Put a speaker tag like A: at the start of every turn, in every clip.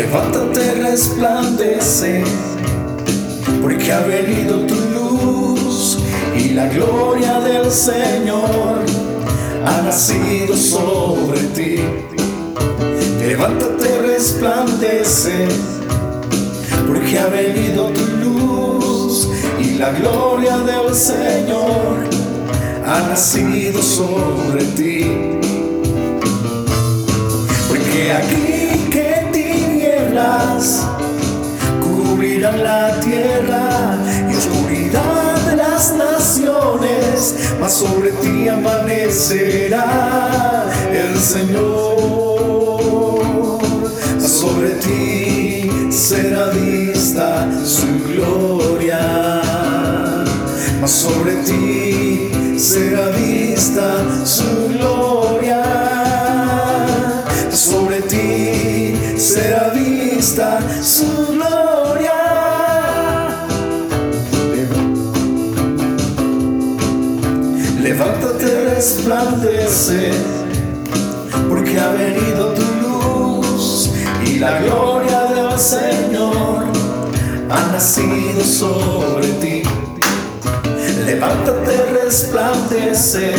A: Levántate, resplandece, porque ha venido tu luz y la gloria del Señor ha nacido sobre ti. Levántate, resplandece, porque ha venido tu luz y la gloria del Señor ha nacido sobre ti. Porque aquí la tierra y oscuridad de las naciones, mas sobre ti amanecerá el Señor. Mas sobre ti será vista su gloria. Mas sobre ti será vista su gloria. Sobre ti será vista su gloria. Levántate, resplandece, porque ha venido tu luz y la gloria del Señor ha nacido sobre ti. Levántate, resplandece,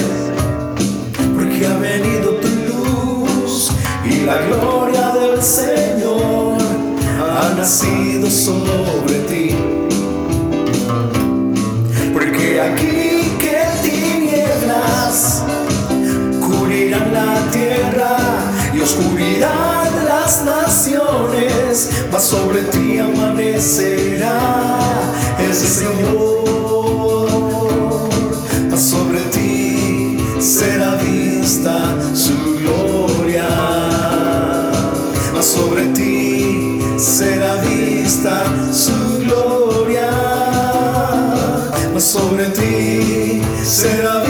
A: porque ha venido tu luz y la gloria del Señor ha nacido sobre ti. Oscuridad las naciones, mas sobre ti amanecerá el Señor. Mas sobre ti será vista su gloria. Mas sobre ti será vista su gloria. Mas sobre ti será